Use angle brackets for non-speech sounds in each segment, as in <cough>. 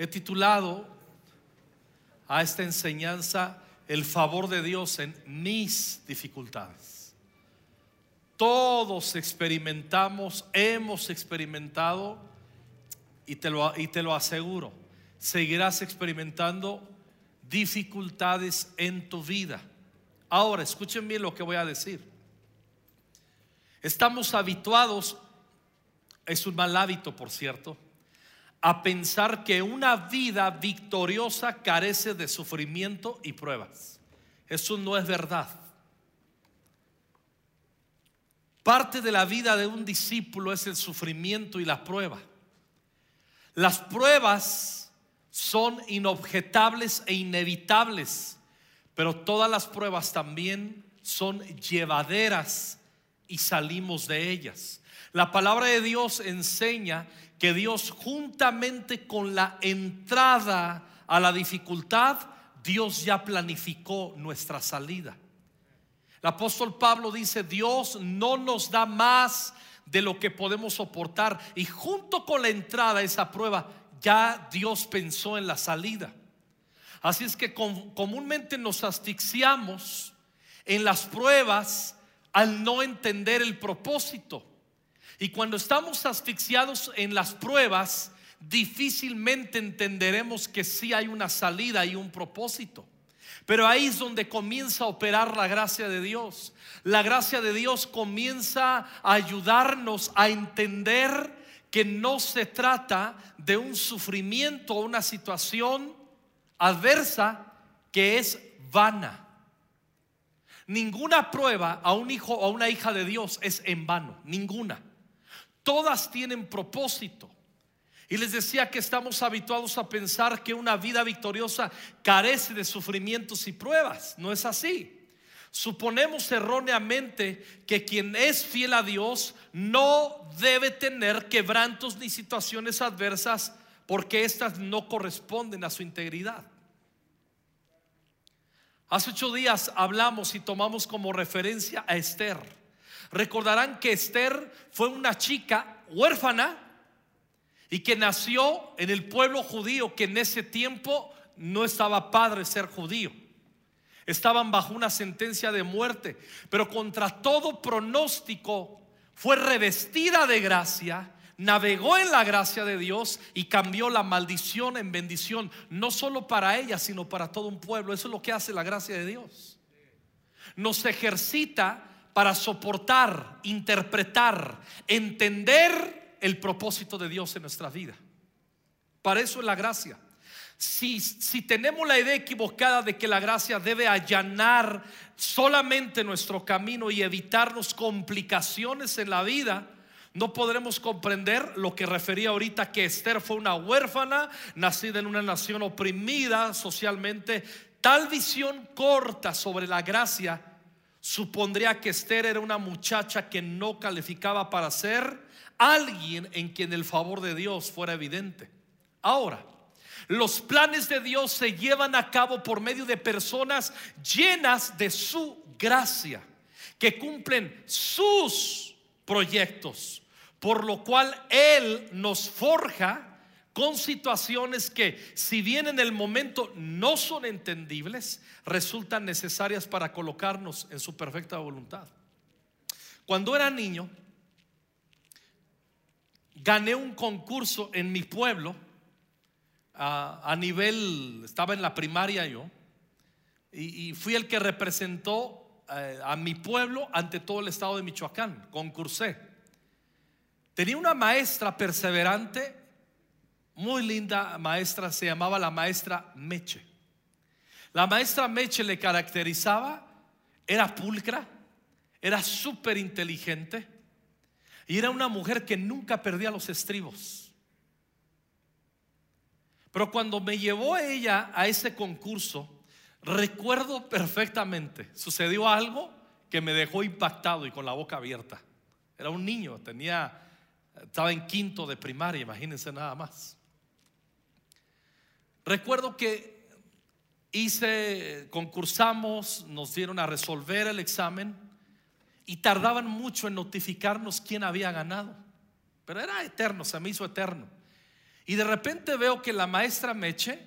He titulado a esta enseñanza El favor de Dios en mis dificultades. Todos experimentamos, hemos experimentado, y te lo, y te lo aseguro, seguirás experimentando dificultades en tu vida. Ahora, escuchen bien lo que voy a decir. Estamos habituados, es un mal hábito, por cierto, a pensar que una vida victoriosa carece de sufrimiento y pruebas. Eso no es verdad. Parte de la vida de un discípulo es el sufrimiento y la prueba. Las pruebas son inobjetables e inevitables, pero todas las pruebas también son llevaderas y salimos de ellas. La palabra de Dios enseña que Dios juntamente con la entrada a la dificultad, Dios ya planificó nuestra salida. El apóstol Pablo dice, Dios no nos da más de lo que podemos soportar. Y junto con la entrada a esa prueba, ya Dios pensó en la salida. Así es que comúnmente nos asfixiamos en las pruebas al no entender el propósito. Y cuando estamos asfixiados en las pruebas, difícilmente entenderemos que sí hay una salida y un propósito. Pero ahí es donde comienza a operar la gracia de Dios. La gracia de Dios comienza a ayudarnos a entender que no se trata de un sufrimiento o una situación adversa que es vana. Ninguna prueba a un hijo o a una hija de Dios es en vano, ninguna. Todas tienen propósito. Y les decía que estamos habituados a pensar que una vida victoriosa carece de sufrimientos y pruebas. No es así. Suponemos erróneamente que quien es fiel a Dios no debe tener quebrantos ni situaciones adversas porque éstas no corresponden a su integridad. Hace ocho días hablamos y tomamos como referencia a Esther. Recordarán que Esther fue una chica huérfana y que nació en el pueblo judío que en ese tiempo no estaba padre ser judío. Estaban bajo una sentencia de muerte, pero contra todo pronóstico fue revestida de gracia, navegó en la gracia de Dios y cambió la maldición en bendición, no solo para ella, sino para todo un pueblo. Eso es lo que hace la gracia de Dios. Nos ejercita para soportar, interpretar, entender el propósito de Dios en nuestra vida. Para eso es la gracia. Si, si, tenemos la idea equivocada de que la gracia debe allanar solamente nuestro camino y evitarnos complicaciones en la vida, no podremos comprender lo que refería ahorita que Esther fue una huérfana, nacida en una nación oprimida socialmente. Tal visión corta sobre la gracia supondría que Esther era una muchacha que no calificaba para ser alguien en quien el favor de Dios fuera evidente. Ahora, los planes de Dios se llevan a cabo por medio de personas llenas de su gracia, que cumplen sus proyectos, por lo cual Él nos forja con situaciones que, si bien en el momento no son entendibles, resultan necesarias para colocarnos en su perfecta voluntad. Cuando era niño, gané un concurso en mi pueblo, a, nivel, estaba en la primaria yo, y, fui el que representó eh, a mi pueblo ante todo el estado de Michoacán, concursé. Tenía una maestra perseverante muy linda maestra, se llamaba la maestra Meche. La maestra Meche le caracterizaba, era pulcra, era súper inteligente y era una mujer que nunca perdía los estribos. Pero cuando me llevó ella a ese concurso, recuerdo perfectamente, sucedió algo que me dejó impactado y con la boca abierta. Era un niño, tenía, estaba en quinto de primaria, imagínense nada más. Recuerdo que hice, concursamos, nos dieron a resolver el examen y tardaban mucho en notificarnos quién había ganado. Pero era eterno, se me hizo eterno. Y de repente veo que la maestra Meche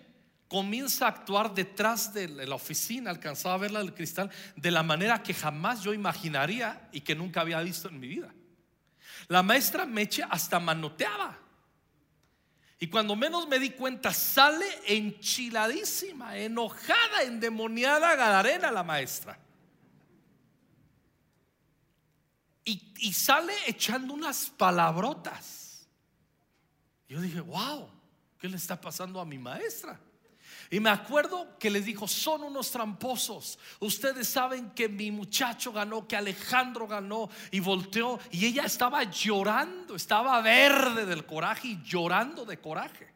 comienza a actuar detrás de la oficina, alcanzaba a verla del cristal, de la manera que jamás yo imaginaría y que nunca había visto en mi vida. La maestra Meche hasta manoteaba. Y cuando menos me di cuenta, sale enchiladísima, enojada, endemoniada, gadarena la maestra. Y, y sale echando unas palabrotas. Yo dije, wow, ¿qué le está pasando a mi maestra? Y me acuerdo que les dijo, son unos tramposos. Ustedes saben que mi muchacho ganó, que Alejandro ganó y volteó. Y ella estaba llorando, estaba verde del coraje y llorando de coraje.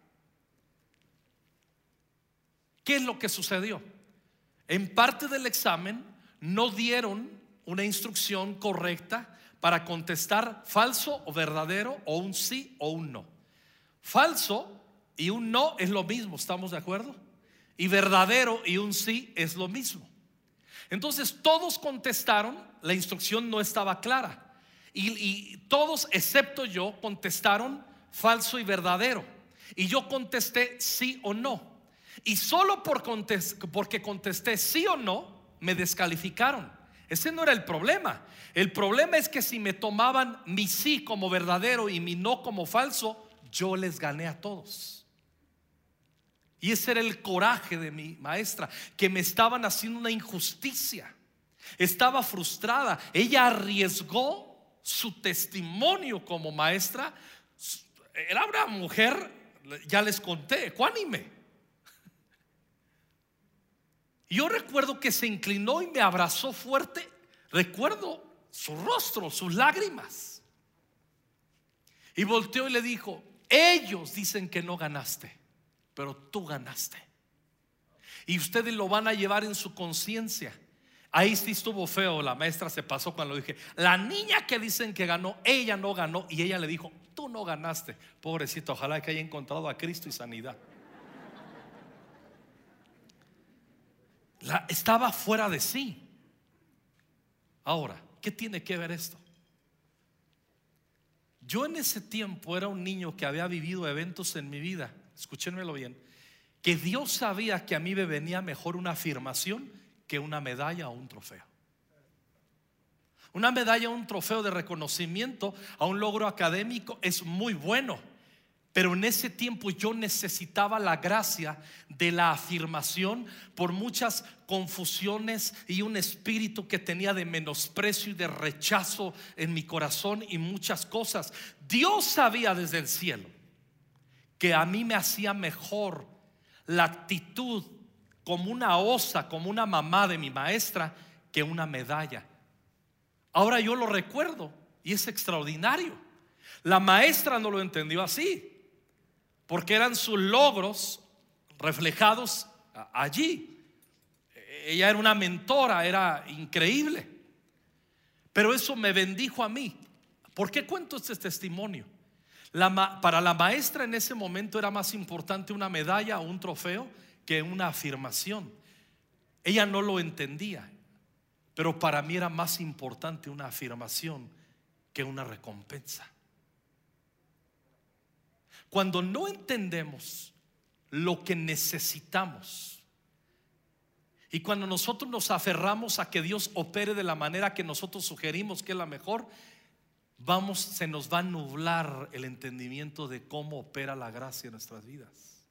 ¿Qué es lo que sucedió? En parte del examen no dieron una instrucción correcta para contestar falso o verdadero o un sí o un no. Falso y un no es lo mismo, ¿estamos de acuerdo? Y verdadero y un sí es lo mismo. Entonces todos contestaron, la instrucción no estaba clara. Y, todos, excepto yo, contestaron falso y verdadero. Y yo contesté sí o no. Y solo por porque contesté sí o no, me descalificaron. Ese no era el problema. El problema es que si me tomaban mi sí como verdadero y mi no como falso, yo les gané a todos. Y ese era el coraje de mi maestra, que me estaban haciendo una injusticia. Estaba frustrada. Ella arriesgó su testimonio como maestra. Era una mujer, ya les conté, ecuánime. Yo recuerdo que se inclinó y me abrazó fuerte. Recuerdo su rostro, sus lágrimas. Y volteó y le dijo, ellos dicen que no ganaste pero tú ganaste. Y ustedes lo van a llevar en su conciencia. Ahí sí estuvo feo, la maestra se pasó cuando dije, la niña que dicen que ganó, ella no ganó y ella le dijo, tú no ganaste. Pobrecito, ojalá que haya encontrado a Cristo y sanidad. La, estaba fuera de sí. Ahora, ¿qué tiene que ver esto? Yo en ese tiempo era un niño que había vivido eventos en mi vida escúchenmelo bien, que Dios sabía que a mí me venía mejor una afirmación que una medalla o un trofeo. Una medalla o un trofeo de reconocimiento a un logro académico es muy bueno, pero en ese tiempo yo necesitaba la gracia de la afirmación por muchas confusiones y un espíritu que tenía de menosprecio y de rechazo en mi corazón y muchas cosas. Dios sabía desde el cielo que a mí me hacía mejor la actitud como una osa, como una mamá de mi maestra, que una medalla. Ahora yo lo recuerdo y es extraordinario. La maestra no lo entendió así, porque eran sus logros reflejados allí. Ella era una mentora, era increíble. Pero eso me bendijo a mí. ¿Por qué cuento este testimonio? Para la maestra en ese momento era más importante una medalla o un trofeo que una afirmación. Ella no lo entendía, pero para mí era más importante una afirmación que una recompensa. Cuando no entendemos lo que necesitamos y cuando nosotros nos aferramos a que Dios opere de la manera que nosotros sugerimos que es la mejor, vamos, se nos va a nublar el entendimiento de cómo opera la gracia en nuestras vidas.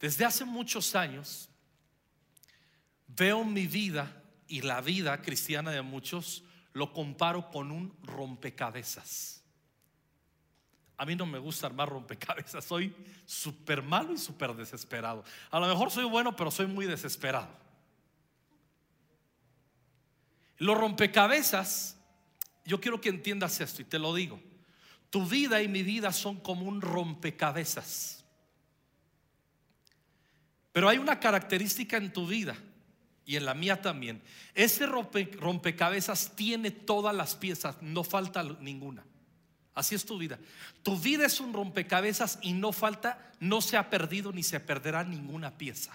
Desde hace muchos años veo mi vida y la vida cristiana de muchos, lo comparo con un rompecabezas. A mí no me gusta armar rompecabezas, soy súper malo y súper desesperado. A lo mejor soy bueno, pero soy muy desesperado. Los rompecabezas, yo quiero que entiendas esto y te lo digo. Tu vida y mi vida son como un rompecabezas. Pero hay una característica en tu vida y en la mía también. Ese rompecabezas tiene todas las piezas, no falta ninguna. Así es tu vida. Tu vida es un rompecabezas y no falta, no se ha perdido ni se perderá ninguna pieza.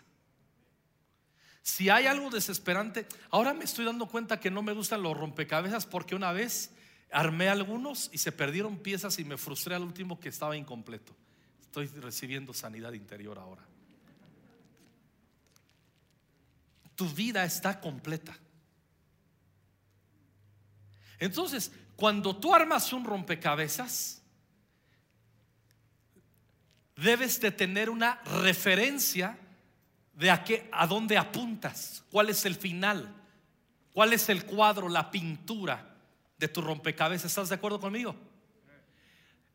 Si hay algo desesperante, ahora me estoy dando cuenta que no me gustan los rompecabezas porque una vez armé algunos y se perdieron piezas y me frustré al último que estaba incompleto. Estoy recibiendo sanidad interior ahora. Tu vida está completa. Entonces, cuando tú armas un rompecabezas, debes de tener una referencia de a, qué, a dónde apuntas, cuál es el final, cuál es el cuadro, la pintura de tu rompecabezas. ¿Estás de acuerdo conmigo?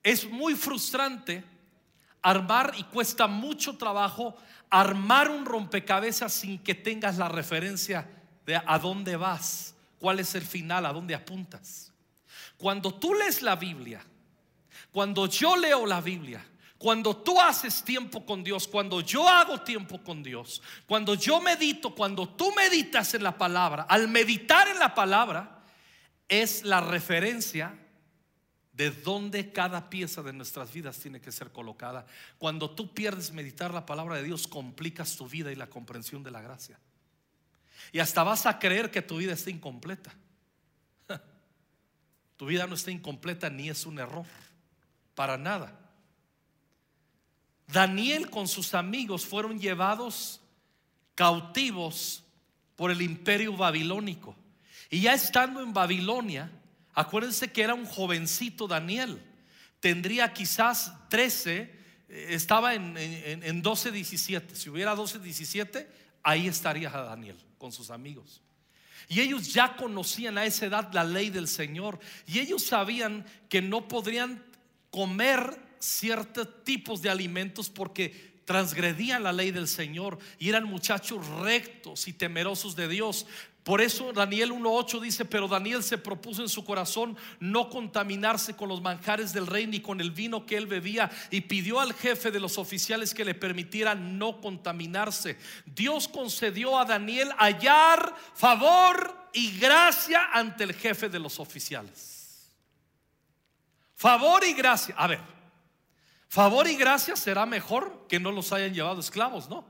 Es muy frustrante armar y cuesta mucho trabajo armar un rompecabezas sin que tengas la referencia de a dónde vas, cuál es el final, a dónde apuntas. Cuando tú lees la Biblia, cuando yo leo la Biblia, cuando tú haces tiempo con Dios, cuando yo hago tiempo con Dios, cuando yo medito, cuando tú meditas en la palabra, al meditar en la palabra, es la referencia de dónde cada pieza de nuestras vidas tiene que ser colocada. Cuando tú pierdes meditar la palabra de Dios, complicas tu vida y la comprensión de la gracia. Y hasta vas a creer que tu vida está incompleta. <laughs> Tu vida no está incompleta ni es un error, para nada. Daniel con sus amigos fueron llevados cautivos por el imperio babilónico. Y ya estando en Babilonia, acuérdense que era un jovencito Daniel, tendría quizás 13, eh, estaba en, en, 12, 17. Si hubiera 12, 17, ahí estaría Daniel con sus amigos. Y ellos ya conocían a esa edad la ley del Señor. Y ellos sabían que no podrían comer ciertos tipos de alimentos porque transgredían la ley del Señor y eran muchachos rectos y temerosos de Dios. Por eso Daniel 1.8 dice, pero Daniel se propuso en su corazón no contaminarse con los manjares del rey ni con el vino que él bebía y pidió al jefe de los oficiales que le permitiera no contaminarse. Dios concedió a Daniel hallar favor y gracia ante el jefe de los oficiales. Favor y gracia. A ver, favor y gracia será mejor que no los hayan llevado esclavos, ¿no?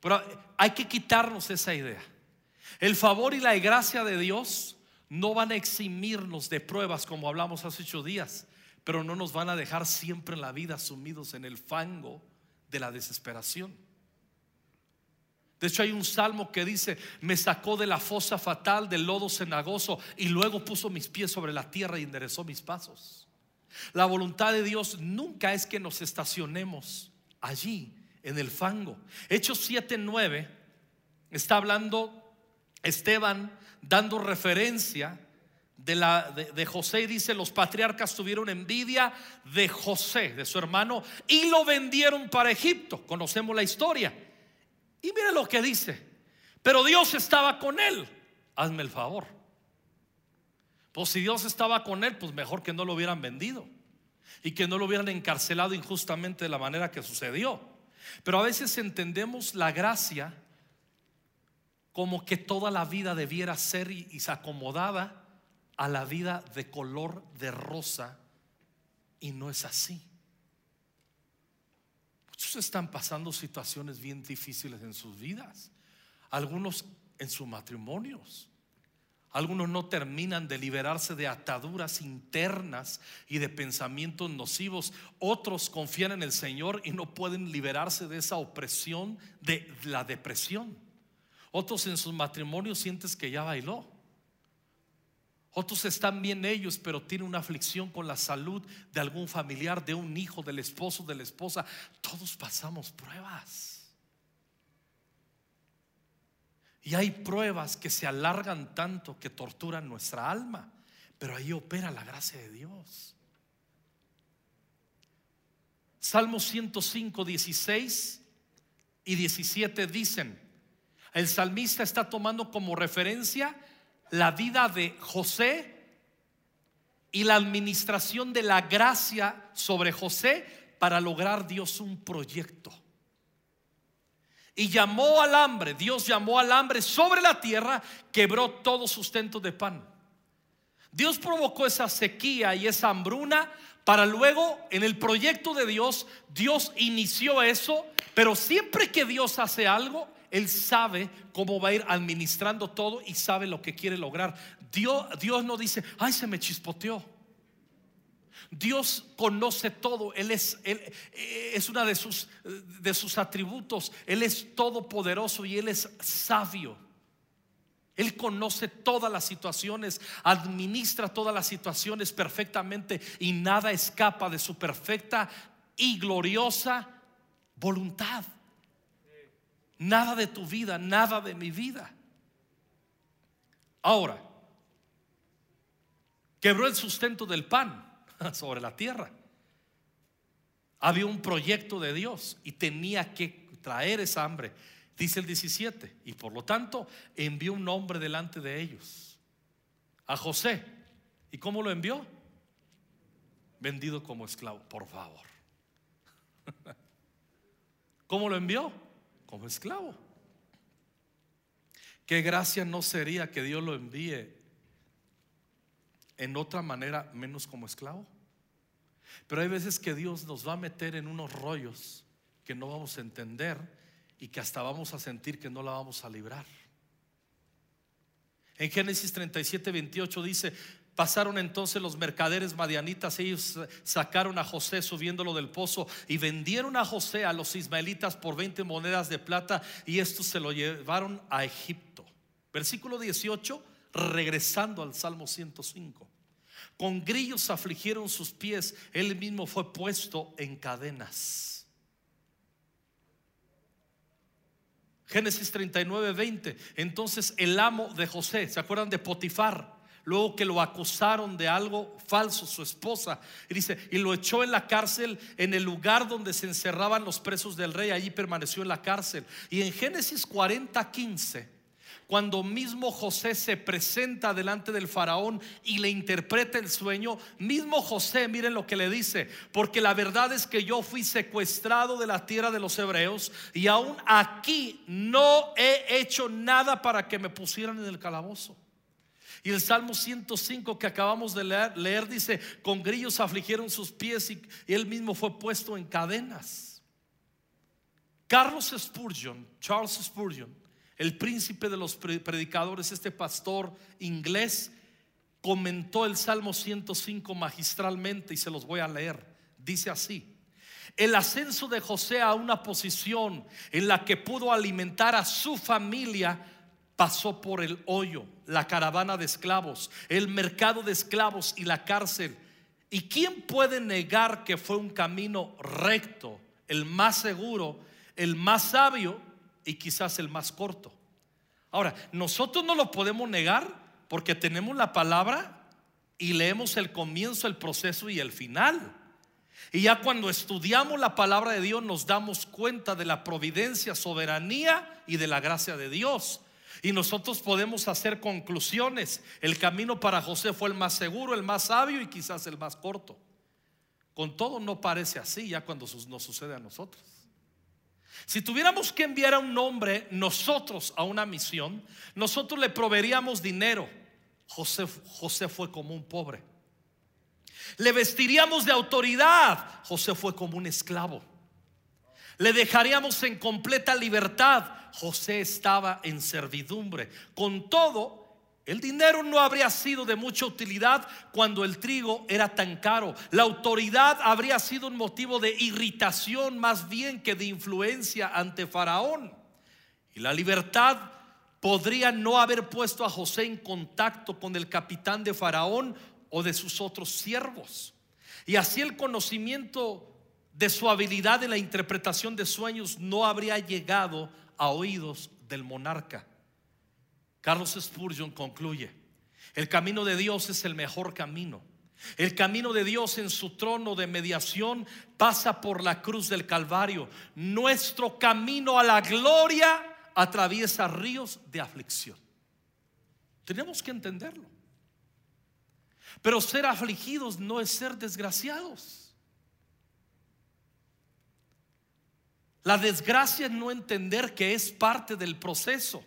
Pero hay que quitarnos esa idea. El favor y la gracia de Dios no van a eximirnos de pruebas como hablamos hace ocho días, pero no nos van a dejar siempre en la vida sumidos en el fango de la desesperación. De hecho hay un salmo que dice, me sacó de la fosa fatal, del lodo cenagoso, y luego puso mis pies sobre la tierra y enderezó mis pasos. La voluntad de Dios nunca es que nos estacionemos allí, en el fango. Hechos 7:9 está hablando Esteban dando referencia de, la, de, José y dice, los patriarcas tuvieron envidia de José, de su hermano, y lo vendieron para Egipto. Conocemos la historia. Y mire lo que dice, pero Dios estaba con él. Hazme el favor. Pues si Dios estaba con él, pues mejor que no lo hubieran vendido y que no lo hubieran encarcelado injustamente de la manera que sucedió. Pero a veces entendemos la gracia como que toda la vida debiera ser y, se acomodada a la vida de color de rosa y no es así. Muchos están pasando situaciones bien difíciles en sus vidas, algunos en sus matrimonios, algunos no terminan de liberarse de ataduras internas y de pensamientos nocivos. Otros confían en el Señor y no pueden liberarse de esa opresión de la depresión. Otros en sus matrimonios sientes que ya bailó. Otros están bien ellos, pero tienen una aflicción con la salud de algún familiar, de un hijo, del esposo, de la esposa. Todos pasamos pruebas. Y hay pruebas que se alargan tanto que torturan nuestra alma, pero ahí opera la gracia de Dios. Salmo 105, 16 y 17 dicen, el salmista está tomando como referencia la vida de José y la administración de la gracia sobre José para lograr Dios un proyecto y llamó al hambre, Dios llamó al hambre sobre la tierra, quebró todo sustento de pan. Dios provocó esa sequía y esa hambruna para luego en el proyecto de Dios, Dios inició eso, pero siempre que Dios hace algo, Él sabe cómo va a ir administrando todo y sabe lo que quiere lograr. Dios, Dios no dice, ay, se me chispoteó. Dios conoce todo, Él es, él, es una de sus, de sus atributos, Él es todopoderoso y Él es sabio. Él conoce todas las situaciones, administra todas las situaciones perfectamente y nada escapa de su perfecta y gloriosa voluntad. Nada de tu vida, nada de mi vida. Ahora, quebró el sustento del pan <laughs> sobre la tierra. Había un proyecto de Dios y tenía que traer esa hambre. Dice el 17, y por lo tanto envió un hombre delante de ellos, a José. ¿Y cómo lo envió? Vendido como esclavo, por favor. <laughs> ¿Cómo lo envió? Como esclavo. ¿Qué gracia no sería que Dios lo envíe en otra manera menos como esclavo. Pero hay veces que Dios nos va a meter en unos rollos que no vamos a entender y que hasta vamos a sentir que no la vamos a librar. En Génesis 37, 28 dice, pasaron entonces los mercaderes madianitas, ellos sacaron a José subiéndolo del pozo y vendieron a José a los ismaelitas por 20 monedas de plata y estos se lo llevaron a Egipto. Versículo 18, regresando al Salmo 105. Con grillos afligieron sus pies, él mismo fue puesto en cadenas. Génesis 39, 20. Entonces el amo de José, ¿se acuerdan de Potifar? Luego que lo acusaron de algo falso, su esposa, dice, y lo echó en la cárcel, en el lugar donde se encerraban los presos del rey, allí permaneció en la cárcel. Y en Génesis 40, 15 cuando mismo José se presenta delante del faraón y le interpreta el sueño, mismo José, miren lo que le dice, porque la verdad es que yo fui secuestrado de la tierra de los hebreos y aún aquí no he hecho nada para que me pusieran en el calabozo. Y el Salmo 105 que acabamos de leer, leer dice, con grillos afligieron sus pies y, y él mismo fue puesto en cadenas. Carlos Spurgeon, Charles Spurgeon, el príncipe de los predicadores, este pastor inglés, comentó el Salmo 105 magistralmente y se los voy a leer. Dice así, el ascenso de José a una posición en la que pudo alimentar a su familia pasó por el hoyo, la caravana de esclavos, el mercado de esclavos y la cárcel. ¿Y quién puede negar que fue un camino recto, el más seguro, el más sabio y quizás el más corto. Ahora, nosotros no lo podemos negar porque tenemos la palabra y leemos el comienzo, el proceso y el final. Y ya cuando estudiamos la palabra de Dios nos damos cuenta de la providencia, soberanía y de la gracia de Dios. Y nosotros podemos hacer conclusiones. El camino para José fue el más seguro, el más sabio y quizás el más corto. Con todo no parece así ya cuando nos sucede a nosotros. Si tuviéramos que enviar a un hombre nosotros a una misión, nosotros le proveeríamos dinero. José, José fue como un pobre. Le vestiríamos de autoridad. José fue como un esclavo. Le dejaríamos en completa libertad. José estaba en servidumbre. Con todo, el dinero no habría sido de mucha utilidad cuando el trigo era tan caro. La autoridad habría sido un motivo de irritación más bien que de influencia ante Faraón. Y la libertad podría no haber puesto a José en contacto con el capitán de Faraón o de sus otros siervos. Y así el conocimiento de su habilidad en la interpretación de sueños no habría llegado a oídos del monarca. Carlos Spurgeon concluye, el camino de Dios es el mejor camino. El camino de Dios en su trono de mediación pasa por la cruz del Calvario. Nuestro camino a la gloria atraviesa ríos de aflicción. Tenemos que entenderlo. Pero ser afligidos no es ser desgraciados. La desgracia es no entender que es parte del proceso.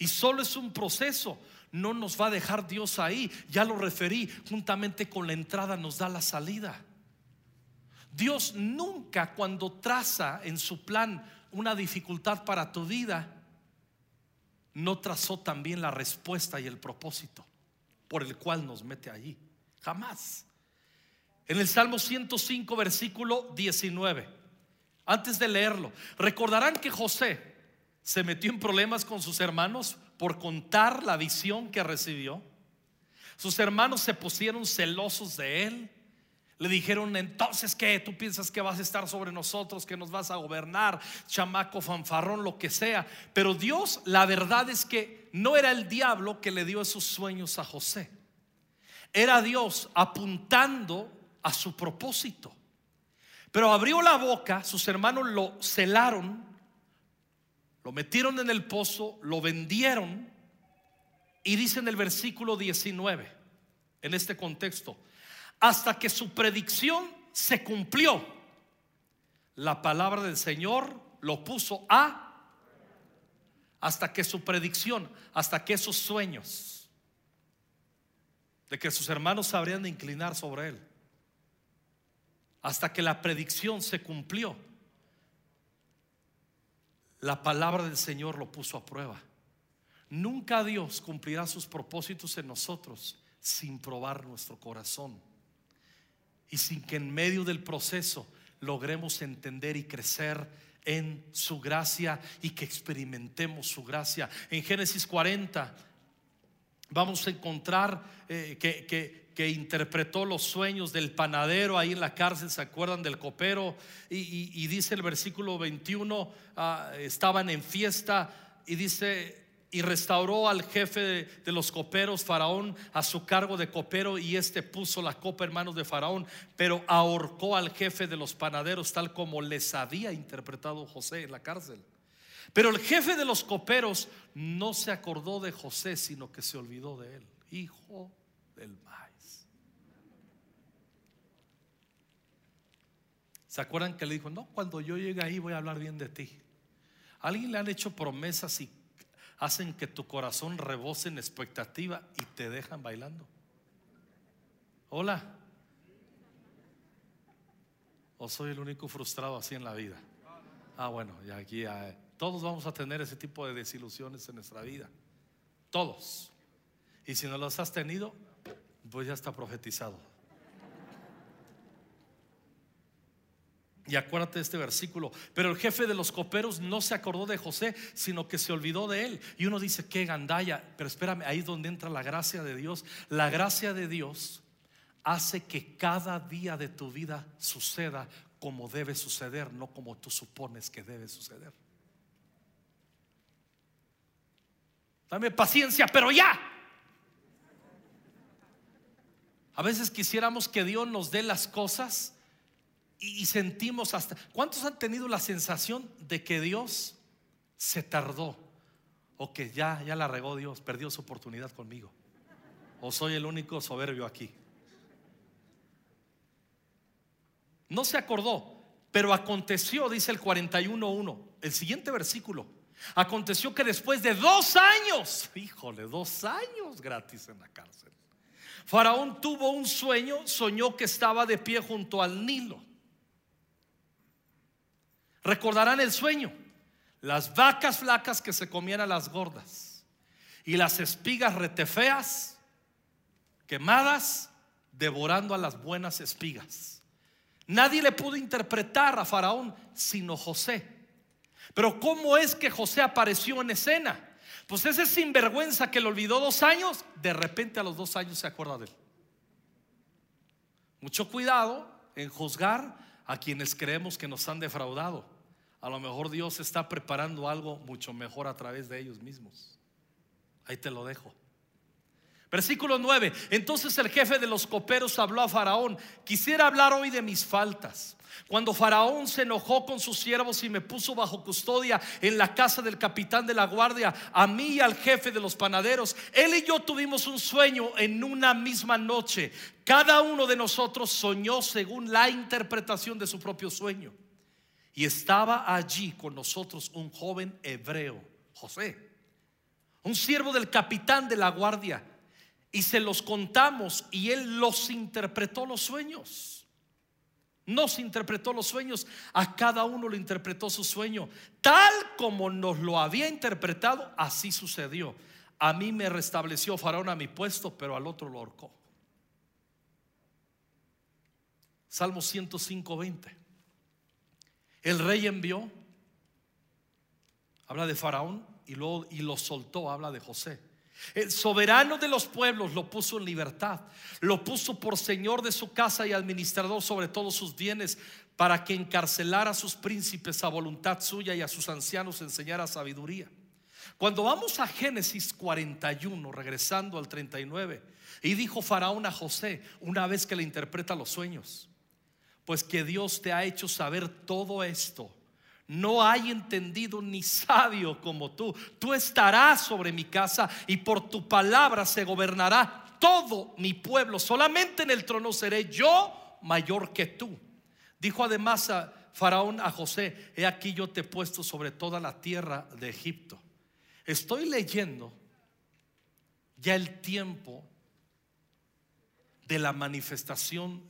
Y solo es un proceso. No nos va a dejar Dios ahí. Ya lo referí. Juntamente con la entrada nos da la salida. Dios nunca cuando traza en su plan una dificultad para tu vida, no trazó también la respuesta y el propósito por el cual nos mete allí. Jamás. En el Salmo 105, versículo 19, antes de leerlo, recordarán que José se metió en problemas con sus hermanos por contar la visión que recibió. Sus hermanos se pusieron celosos de él. Le dijeron, entonces, ¿qué? ¿Tú piensas que vas a estar sobre nosotros, que nos vas a gobernar, chamaco, fanfarrón, lo que sea? Pero Dios, la verdad es que no era el diablo que le dio esos sueños a José. Era Dios apuntando a su propósito. Pero abrió la boca, sus hermanos lo celaron, lo metieron en el pozo, lo vendieron y dice en el versículo 19, en este contexto, hasta que su predicción se cumplió. La palabra del Señor lo puso a hasta que su predicción, hasta que esos sueños de que sus hermanos se habrían de inclinar sobre él, hasta que la predicción se cumplió, la palabra del Señor lo puso a prueba. Nunca Dios cumplirá sus propósitos en nosotros sin probar nuestro corazón y sin que en medio del proceso logremos entender y crecer en su gracia y que experimentemos su gracia. En Génesis 40 vamos a encontrar eh, que, interpretó los sueños del panadero ahí en la cárcel, ¿se acuerdan del copero? Y, dice el versículo 21, ah, estaban en fiesta y dice, y restauró al jefe de, los coperos, Faraón, a su cargo de copero, y este puso la copa en manos de Faraón, pero ahorcó al jefe de los panaderos, tal como les había interpretado José en la cárcel. Pero el jefe de los coperos no se acordó de José, sino que se olvidó de él, hijo del maíz. ¿Se acuerdan que le dijo, no, cuando yo llegue ahí voy a hablar bien de ti? alguien le han hecho promesas y hacen que tu corazón rebose en expectativa y te dejan bailando. Hola. ¿O soy el único frustrado así en la vida? Ah, bueno, ya aquí todos vamos a tener ese tipo de desilusiones en nuestra vida. Todos. Y si no los has tenido, pues ya está profetizado. Y acuérdate de este versículo. Pero el jefe de los coperos no se acordó de José, sino que se olvidó de él. Y uno dice, qué gandalla. Pero espérame, ahí es donde entra la gracia de Dios. La gracia de Dios hace que cada día de tu vida suceda como debe suceder, no como tú supones que debe suceder. Dame paciencia, pero ya. A veces quisiéramos que Dios nos dé las cosas y sentimos hasta... ¿Cuántos han tenido la sensación de que Dios se tardó? O que ya, ya la regó Dios, perdió su oportunidad conmigo. O soy el único soberbio aquí. No se acordó, pero aconteció, dice el 41.1, el siguiente versículo. Aconteció que después de dos años, híjole, dos años gratis en la cárcel, Faraón tuvo un sueño, soñó que estaba de pie junto al Nilo Recordarán el sueño. Las vacas flacas que se comían a las gordas. Y las espigas retefeas, quemadas, devorando a las buenas espigas. Nadie le pudo interpretar a Faraón sino José. Pero ¿cómo es que José apareció en escena? Pues ese sinvergüenza que lo olvidó dos años, de repente a los dos años se acuerda de él. Mucho cuidado en juzgar a quienes creemos que nos han defraudado. A lo mejor Dios está preparando algo mucho mejor a través de ellos mismos. Ahí te lo dejo. Versículo 9. Entonces el jefe de los coperos habló a Faraón, quisiera hablar hoy de mis faltas. Cuando Faraón se enojó con sus siervos y me puso bajo custodia en la casa del capitán de la guardia, a mí y al jefe de los panaderos, él y yo tuvimos un sueño en una misma noche. Cada uno de nosotros soñó según la interpretación de su propio sueño. Y estaba allí con nosotros un joven hebreo, José, un siervo del capitán de la guardia. Y se los contamos y él los interpretó los sueños. Nos interpretó los sueños, a cada uno le interpretó su sueño. Tal como nos lo había interpretado, así sucedió. A mí me restableció Faraón a mi puesto, pero al otro lo ahorcó. Salmo 105, 20. El rey envió, habla de Faraón, y, luego, y lo soltó, habla de José. El soberano de los pueblos lo puso en libertad, lo puso por señor de su casa y administrador sobre todos sus bienes, para que encarcelara a sus príncipes a voluntad suya y a sus ancianos enseñara sabiduría. Cuando vamos a Génesis 41, regresando al 39, y dijo Faraón a José, una vez que le interpreta los sueños, pues que Dios te ha hecho saber todo esto. No hay entendido ni sabio como tú. Tú estarás sobre mi casa y por tu palabra se gobernará todo mi pueblo. Solamente en el trono seré yo mayor que tú. Dijo además a Faraón a José, he aquí yo te he puesto sobre toda la tierra de Egipto. Estoy leyendo ya el tiempo de la manifestación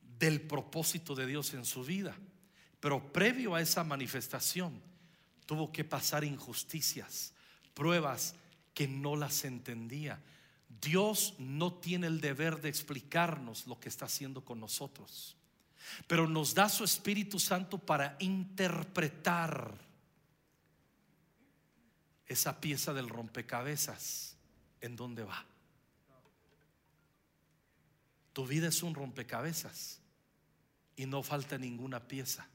del propósito de Dios en su vida. Pero previo a esa manifestación tuvo que pasar injusticias, pruebas que no las entendía. Dios no tiene el deber de explicarnos lo que está haciendo con nosotros, pero nos da su Espíritu Santo para interpretar esa pieza del rompecabezas en dónde va. Tu vida es un rompecabezas y no falta ninguna pieza.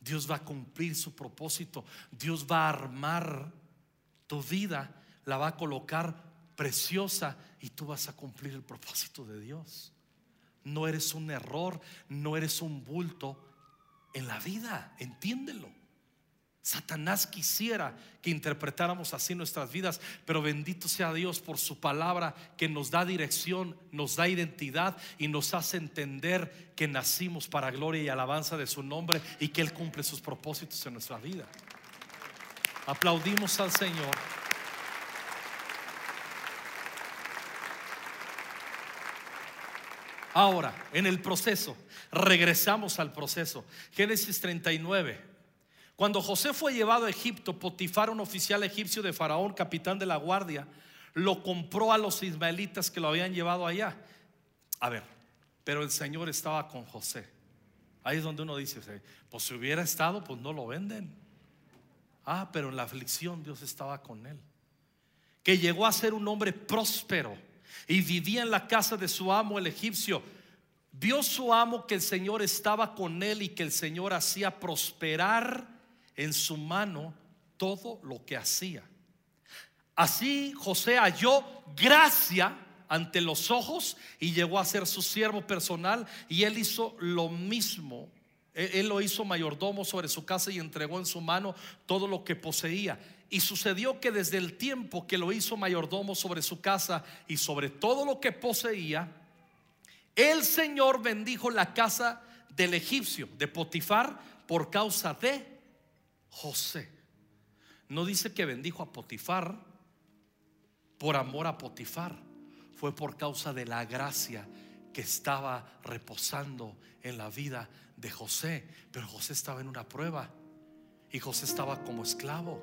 Dios va a cumplir su propósito. Dios va a armar tu vida, la va a colocar preciosa y tú vas a cumplir el propósito de Dios. No eres un error, no eres un bulto en la vida, entiéndelo. Satanás quisiera que interpretáramos así nuestras vidas, pero bendito sea Dios por su palabra que nos da dirección, nos da identidad y nos hace entender que nacimos para gloria y alabanza de su nombre y que Él cumple sus propósitos en nuestra vida. Aplaudimos al Señor. Ahora, en el proceso, regresamos al proceso. Génesis 39. Cuando José fue llevado a Egipto, Potifar, un oficial egipcio de Faraón, capitán de la guardia, lo compró a los ismaelitas que lo habían llevado allá. A ver, pero el Señor estaba con José. Ahí es donde uno dice, pues si hubiera estado, pues no lo venden. Ah, pero en la aflicción Dios estaba con él. Que llegó a ser un hombre próspero y vivía en la casa de su amo el egipcio. Vio su amo que el Señor estaba con él y que el Señor hacía prosperar en su mano todo lo que hacía. Así José halló gracia ante los ojos y llegó a ser su siervo personal y él hizo lo mismo. Él, lo hizo mayordomo sobre su casa y entregó en su mano todo lo que poseía. Y sucedió que desde el tiempo que lo hizo mayordomo sobre su casa y sobre todo lo que poseía, el Señor bendijo la casa del egipcio, de Potifar, por causa de José. No dice que bendijo a Potifar por amor a Potifar, fue por causa de la gracia que estaba reposando en la vida de José. Pero José estaba en una prueba y José estaba como esclavo.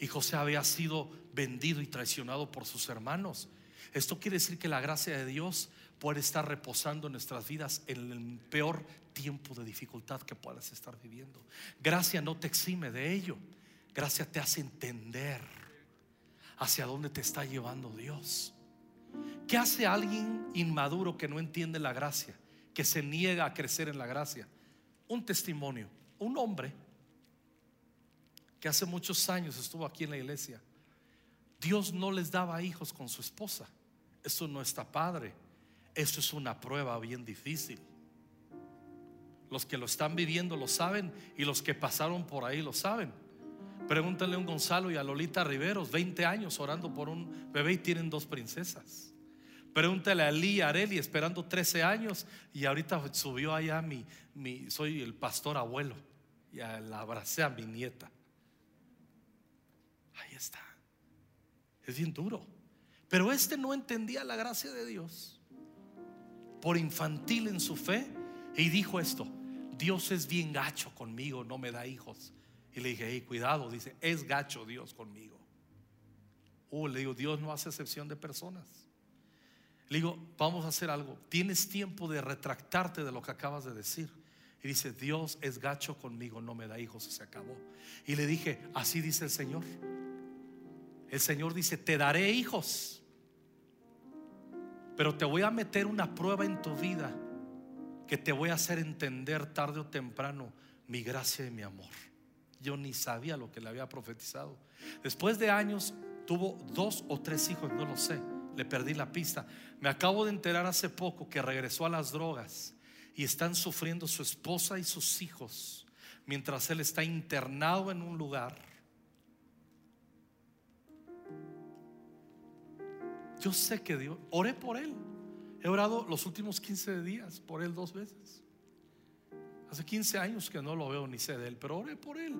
Y José había sido vendido y traicionado por sus hermanos. Esto quiere decir que la gracia de Dios puede estar reposando nuestras vidas en el peor tiempo de dificultad que puedas estar viviendo. Gracia no te exime de ello. Gracia te hace entender hacia dónde te está llevando Dios. ¿Qué hace alguien inmaduro que no entiende la gracia, que se niega a crecer en la gracia? Un testimonio, un hombre que hace muchos años estuvo aquí en la iglesia. Dios no les daba hijos con su esposa. Eso no está padre. Eso es una prueba bien difícil. Los que lo están viviendo lo saben y los que pasaron por ahí lo saben. Pregúntale a un Gonzalo y a Lolita Riveros, 20 años orando por un bebé y tienen dos princesas. Pregúntale a Lee a Areli esperando 13 años y ahorita subió allá mi, mi soy el pastor abuelo y la abracé a mi nieta. Ahí está. Es bien duro. Pero este no entendía la gracia de Dios por infantil en su fe y dijo esto, Dios es bien gacho conmigo, no me da hijos. Y le dije, hey, cuidado, dice, es gacho Dios conmigo. Uh, le digo, Dios no hace excepción de personas. Le digo, vamos a hacer algo. Tienes tiempo de retractarte de lo que acabas de decir. Y dice, Dios es gacho conmigo, no me da hijos y se acabó. Y le dije, así dice el Señor. El Señor dice, te daré hijos. Pero te voy a meter una prueba en tu vida que te voy a hacer entender tarde o temprano mi gracia y mi amor. Yo ni sabía lo que le había profetizado. Después de años tuvo dos o tres hijos, no lo sé. Le perdí la pista. Me acabo de enterar hace poco que regresó a las drogas y están sufriendo su esposa y sus hijos mientras él está internado en un lugar. Yo sé que Dios, oré por él. He orado los últimos 15 días por él dos veces. Hace 15 años que no lo veo ni sé de él, pero oré por él.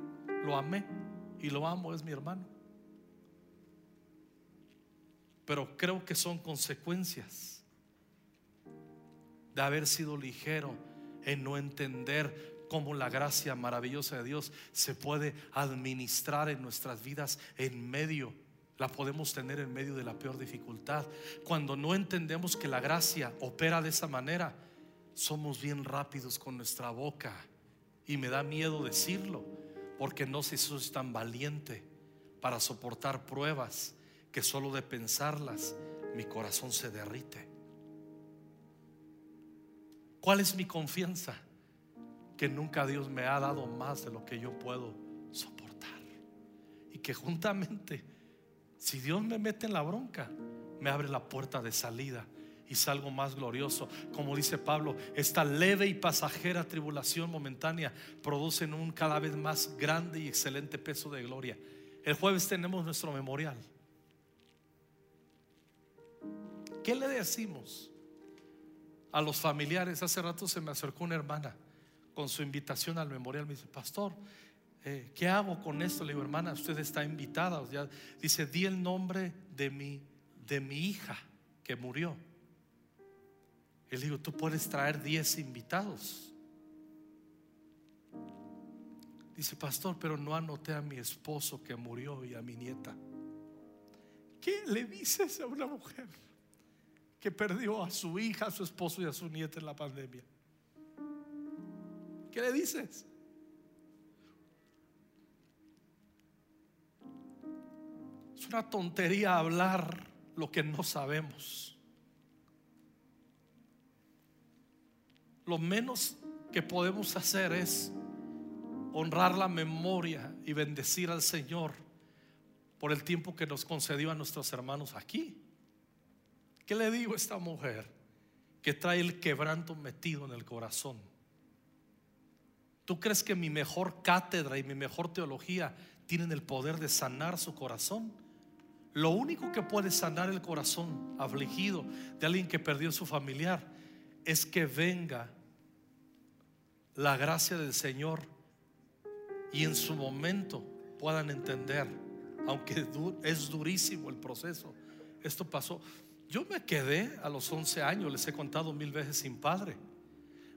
Lo amé y lo amo, es mi hermano. Pero creo que son consecuencias de haber sido ligero en no entender cómo la gracia maravillosa de Dios se puede administrar en nuestras vidas en medio la podemos tener en medio de la peor dificultad. Cuando no entendemos que la gracia opera de esa manera, somos bien rápidos con nuestra boca. Y me da miedo decirlo, porque no sé si soy tan valiente para soportar pruebas que solo de pensarlas mi corazón se derrite. ¿Cuál es mi confianza? Que nunca Dios me ha dado más de lo que yo puedo soportar. Y que juntamente, si Dios me mete en la bronca, me abre la puerta de salida y salgo más glorioso. Como dice Pablo, esta leve y pasajera tribulación momentánea produce un cada vez más grande y excelente peso de gloria. El jueves tenemos nuestro memorial. ¿Qué le decimos? a los familiares. Hace rato se me acercó una hermana con su invitación al memorial. Me dice, pastor, eh, ¿qué hago con esto? Le digo, hermana, usted está invitada. dice, di el nombre de mi, de mi hija que murió. Y le digo, tú puedes traer 10 invitados. Dice, pastor, pero no anoté a mi esposo que murió y a mi nieta. ¿Qué le dices a una mujer? que perdió a su hija, a su esposo y a su nieta en la pandemia. ¿Qué le dices? Una tontería hablar lo que no sabemos. Lo menos que podemos hacer es honrar la memoria y bendecir al Señor por el tiempo que nos concedió a nuestros hermanos aquí. ¿Qué le digo a esta mujer que trae el quebranto metido en el corazón? ¿Tú crees que mi mejor cátedra y mi mejor teología tienen el poder de sanar su corazón? Lo único que puede sanar el corazón afligido de alguien que perdió su familiar es que venga la gracia del Señor y en su momento puedan entender, aunque es durísimo el proceso, esto pasó. Yo me quedé a los 11 años, les he contado mil veces sin padre.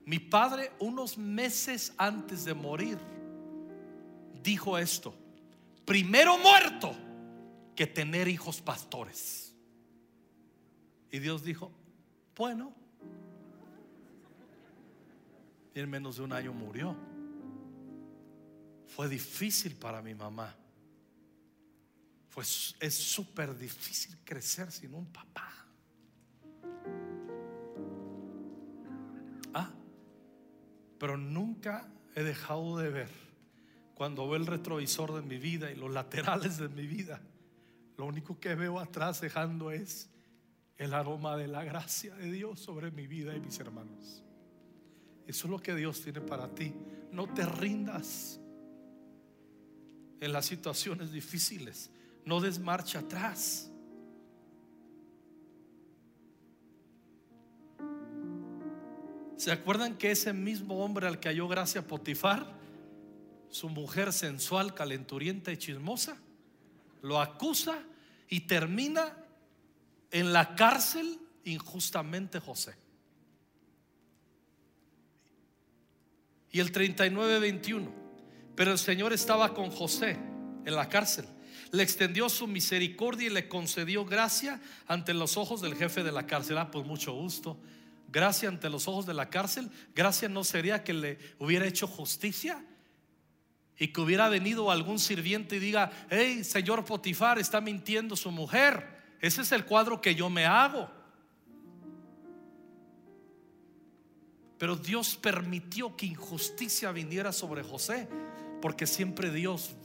Mi padre, unos meses antes de morir, dijo esto: primero muerto que tener hijos pastores. Y Dios dijo: Bueno, y en menos de un año murió. Fue difícil para mi mamá. Pues es súper difícil crecer sin un papá. Ah, pero nunca he dejado de ver cuando veo el retrovisor de mi vida y los laterales de mi vida. Lo único que veo atrás dejando es el aroma de la gracia de Dios sobre mi vida y mis hermanos. Eso es lo que Dios tiene para ti. No te rindas en las situaciones difíciles. No des marcha atrás. ¿Se acuerdan que ese mismo hombre al que halló gracia Potifar, su mujer sensual, calenturienta y chismosa, lo acusa y termina en la cárcel injustamente José. Y el 39-21, pero el Señor estaba con José en la cárcel, le extendió su misericordia y le concedió gracia ante los ojos del jefe de la cárcel. Ah, pues mucho gusto. Gracia ante los ojos de la cárcel. Gracia no sería que le hubiera hecho justicia y que hubiera venido algún sirviente y diga, hey, señor Potifar, está mintiendo su mujer. Ese es el cuadro que yo me hago. Pero Dios permitió que injusticia viniera sobre José, porque siempre Dios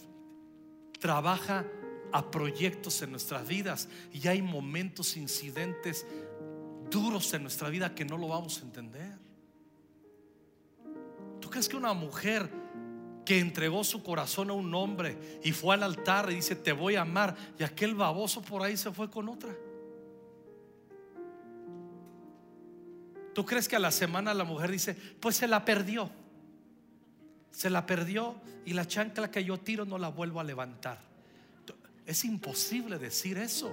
trabaja a proyectos en nuestras vidas y hay momentos, incidentes duros en nuestra vida que no lo vamos a entender. ¿Tú crees que una mujer que entregó su corazón a un hombre y fue al altar y dice, te voy a amar, y aquel baboso por ahí se fue con otra? ¿Tú crees que a la semana la mujer dice, pues se la perdió? Se la perdió y la chancla que yo tiro no la vuelvo a levantar. Es imposible decir eso.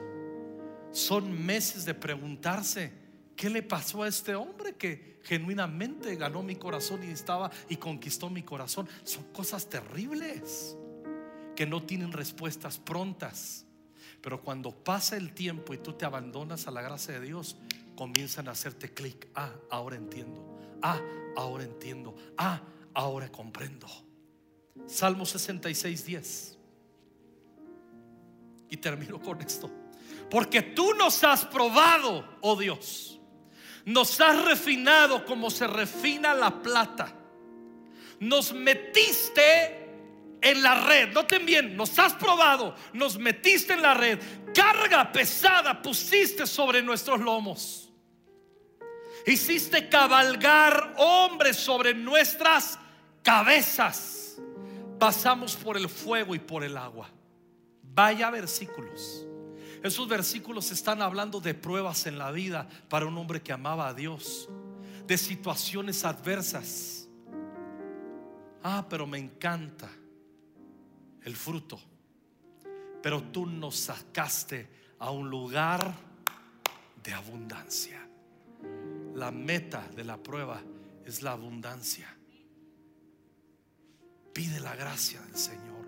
Son meses de preguntarse, ¿qué le pasó a este hombre que genuinamente ganó mi corazón y estaba y conquistó mi corazón? Son cosas terribles que no tienen respuestas prontas. Pero cuando pasa el tiempo y tú te abandonas a la gracia de Dios, comienzan a hacerte clic. Ah, ahora entiendo. Ah, ahora entiendo. Ah, ahora comprendo. Salmo 66, 10. Y termino con esto. Porque tú nos has probado, oh Dios. Nos has refinado como se refina la plata. Nos metiste en la red. Noten bien, nos has probado, nos metiste en la red. Carga pesada pusiste sobre nuestros lomos. Hiciste cabalgar hombres sobre nuestras cabezas. Pasamos por el fuego y por el agua. Vaya versículos. Esos versículos están hablando de pruebas en la vida para un hombre que amaba a Dios, de situaciones adversas. Ah, pero me encanta el fruto. Pero tú nos sacaste a un lugar de abundancia. La meta de la prueba es la abundancia. Pide la gracia del Señor.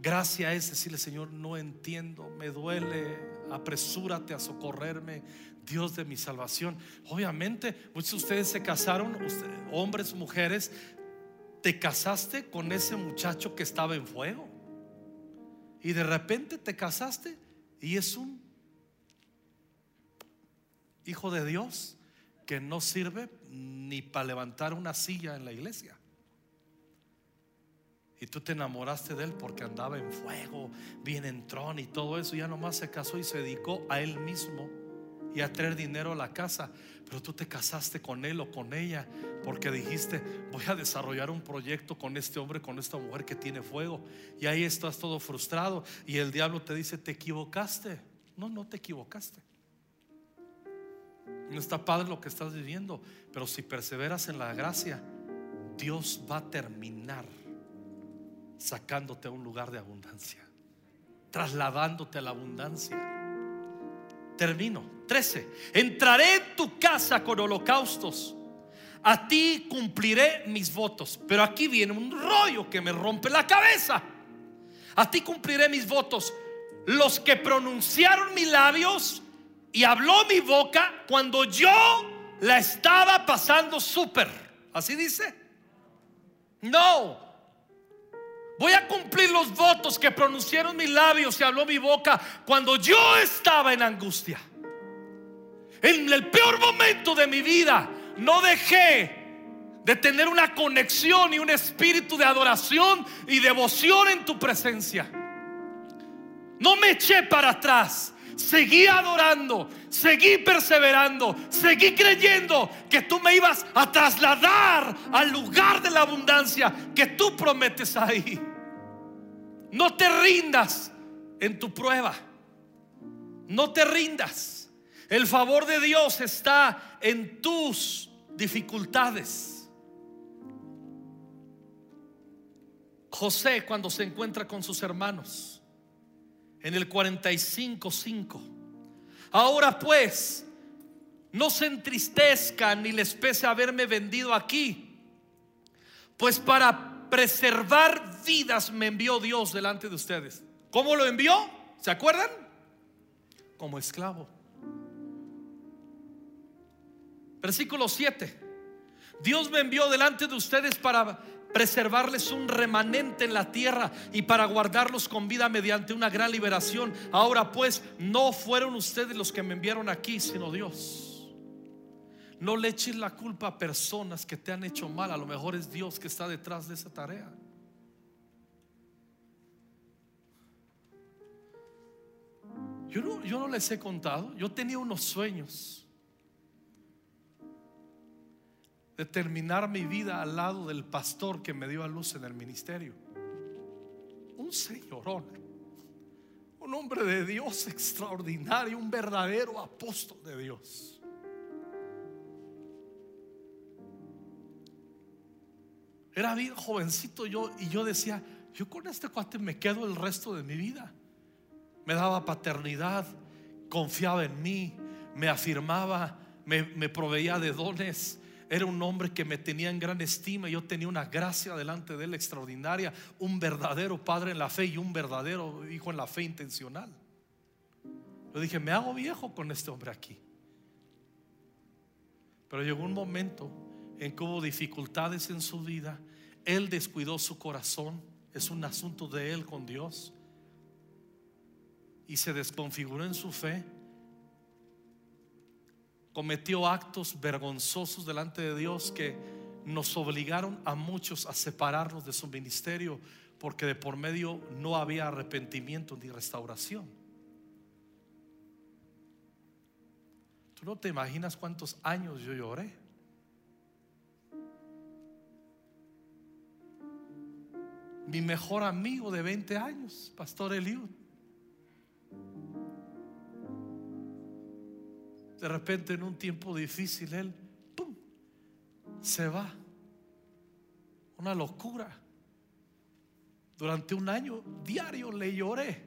Gracia es decirle, Señor, no entiendo, me duele, apresúrate a socorrerme, Dios de mi salvación. Obviamente, muchos de ustedes se casaron, hombres, mujeres, te casaste con ese muchacho que estaba en fuego. Y de repente te casaste y es un hijo de Dios que no sirve ni para levantar una silla en la iglesia. Y tú te enamoraste de él porque andaba en fuego, bien en trono y todo eso. Ya nomás se casó y se dedicó a él mismo y a traer dinero a la casa. Pero tú te casaste con él o con ella porque dijiste, voy a desarrollar un proyecto con este hombre, con esta mujer que tiene fuego. Y ahí estás todo frustrado y el diablo te dice, te equivocaste. No, no te equivocaste. No está padre lo que estás viviendo, pero si perseveras en la gracia, Dios va a terminar sacándote a un lugar de abundancia, trasladándote a la abundancia. Termino. 13. Entraré en tu casa con holocaustos. A ti cumpliré mis votos. Pero aquí viene un rollo que me rompe la cabeza. A ti cumpliré mis votos. Los que pronunciaron mis labios y habló mi boca cuando yo la estaba pasando súper. Así dice. No. Voy a cumplir los votos que pronunciaron mis labios y habló mi boca cuando yo estaba en angustia. En el peor momento de mi vida no dejé de tener una conexión y un espíritu de adoración y devoción en tu presencia. No me eché para atrás seguí adorando, seguí perseverando, seguí creyendo que tú me ibas a trasladar al lugar de la abundancia que tú prometes ahí. No te rindas en tu prueba. No te rindas. El favor de Dios está en tus dificultades. José cuando se encuentra con sus hermanos en el 45.5. Ahora pues, no se entristezcan ni les pese haberme vendido aquí, Pues para preservar vidas me envió Dios delante de ustedes. ¿Cómo lo envió? ¿Se acuerdan? Como esclavo. Versículo 7. Dios me envió delante de ustedes para preservarles un remanente en la tierra y para guardarlos con vida mediante una gran liberación. Ahora pues, no fueron ustedes los que me enviaron aquí, sino Dios. No le eches la culpa a personas que te han hecho mal. A lo mejor es Dios que está detrás de esa tarea. Yo no, yo no les he contado. Yo tenía unos sueños de terminar mi vida al lado del pastor que me dio a luz en el ministerio. Un señorón, un hombre de Dios extraordinario, un verdadero apóstol de Dios. Era bien jovencito yo y yo decía, yo con este cuate me quedo el resto de mi vida. Me daba paternidad, confiaba en mí, me afirmaba, me, me proveía de dones era un hombre que me tenía en gran estima. Yo tenía una gracia delante de él extraordinaria. Un verdadero padre en la fe y un verdadero hijo en la fe intencional. Yo dije, me hago viejo con este hombre aquí. Pero llegó un momento en que hubo dificultades en su vida. Él descuidó su corazón. Es un asunto de él con Dios. Y se desconfiguró en su fe cometió actos vergonzosos delante de Dios que nos obligaron a muchos a separarnos de su ministerio porque de por medio no había arrepentimiento ni restauración. Tú no te imaginas cuántos años yo lloré. Mi mejor amigo de 20 años, Pastor Eliud. De repente en un tiempo difícil Él, ¡pum!, se va. Una locura. Durante un año diario le lloré.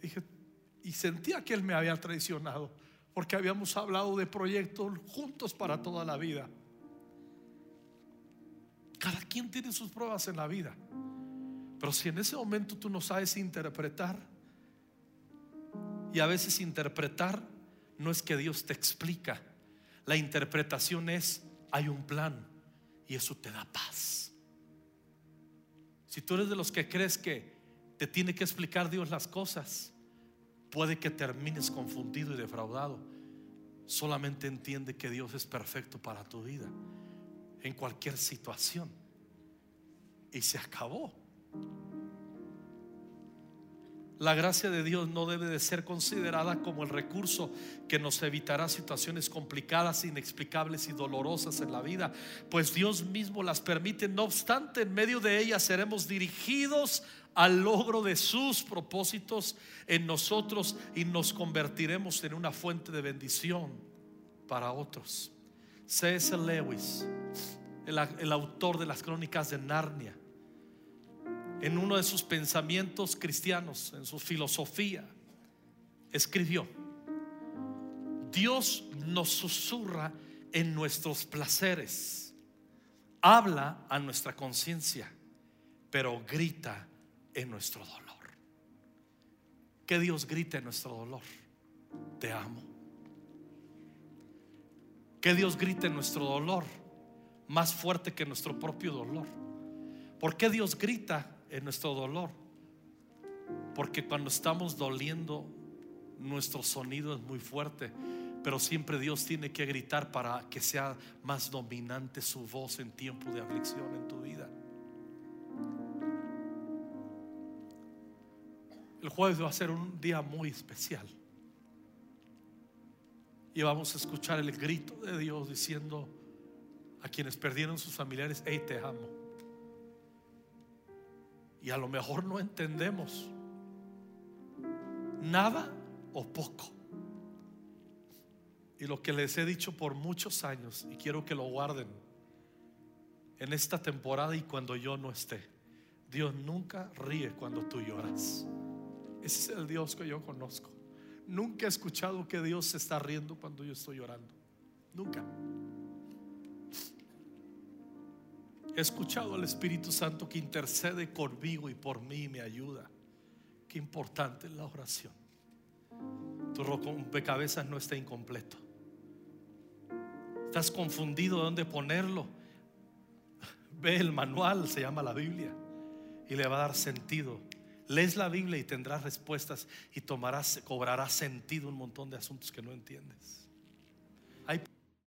Dije, y sentía que Él me había traicionado, porque habíamos hablado de proyectos juntos para toda la vida. Cada quien tiene sus pruebas en la vida. Pero si en ese momento tú no sabes interpretar, y a veces interpretar no es que Dios te explica. La interpretación es, hay un plan y eso te da paz. Si tú eres de los que crees que te tiene que explicar Dios las cosas, puede que termines confundido y defraudado. Solamente entiende que Dios es perfecto para tu vida en cualquier situación. Y se acabó. La gracia de Dios no debe de ser considerada como el recurso que nos evitará situaciones complicadas, inexplicables y dolorosas en la vida, pues Dios mismo las permite. No obstante, en medio de ellas seremos dirigidos al logro de sus propósitos en nosotros y nos convertiremos en una fuente de bendición para otros. C.S. Lewis, el, autor de las crónicas de Narnia, en uno de sus pensamientos cristianos, en su filosofía, escribió, Dios nos susurra en nuestros placeres, habla a nuestra conciencia, pero grita en nuestro dolor. Que Dios grite en nuestro dolor, te amo. Que Dios grite nuestro dolor, más fuerte que nuestro propio dolor. ¿Por qué Dios grita en nuestro dolor. Porque cuando estamos doliendo, nuestro sonido es muy fuerte. Pero siempre Dios tiene que gritar para que sea más dominante su voz en tiempo de aflicción en tu vida. El jueves va a ser un día muy especial. Y vamos a escuchar el grito de Dios diciendo a quienes perdieron sus familiares, hey, te amo. Y a lo mejor no entendemos nada o poco. Y lo que les he dicho por muchos años, y quiero que lo guarden en esta temporada y cuando yo no esté, Dios nunca ríe cuando tú lloras. Ese es el Dios que yo conozco. Nunca he escuchado que Dios se está riendo cuando yo estoy llorando. Nunca. He escuchado al Espíritu Santo que intercede conmigo y por mí y me ayuda. Qué importante es la oración. Tu rompecabezas no está incompleto. Estás confundido de dónde ponerlo. Ve el manual, se llama la Biblia, y le va a dar sentido. Lees la Biblia y tendrás respuestas y tomarás, cobrarás sentido un montón de asuntos que no entiendes.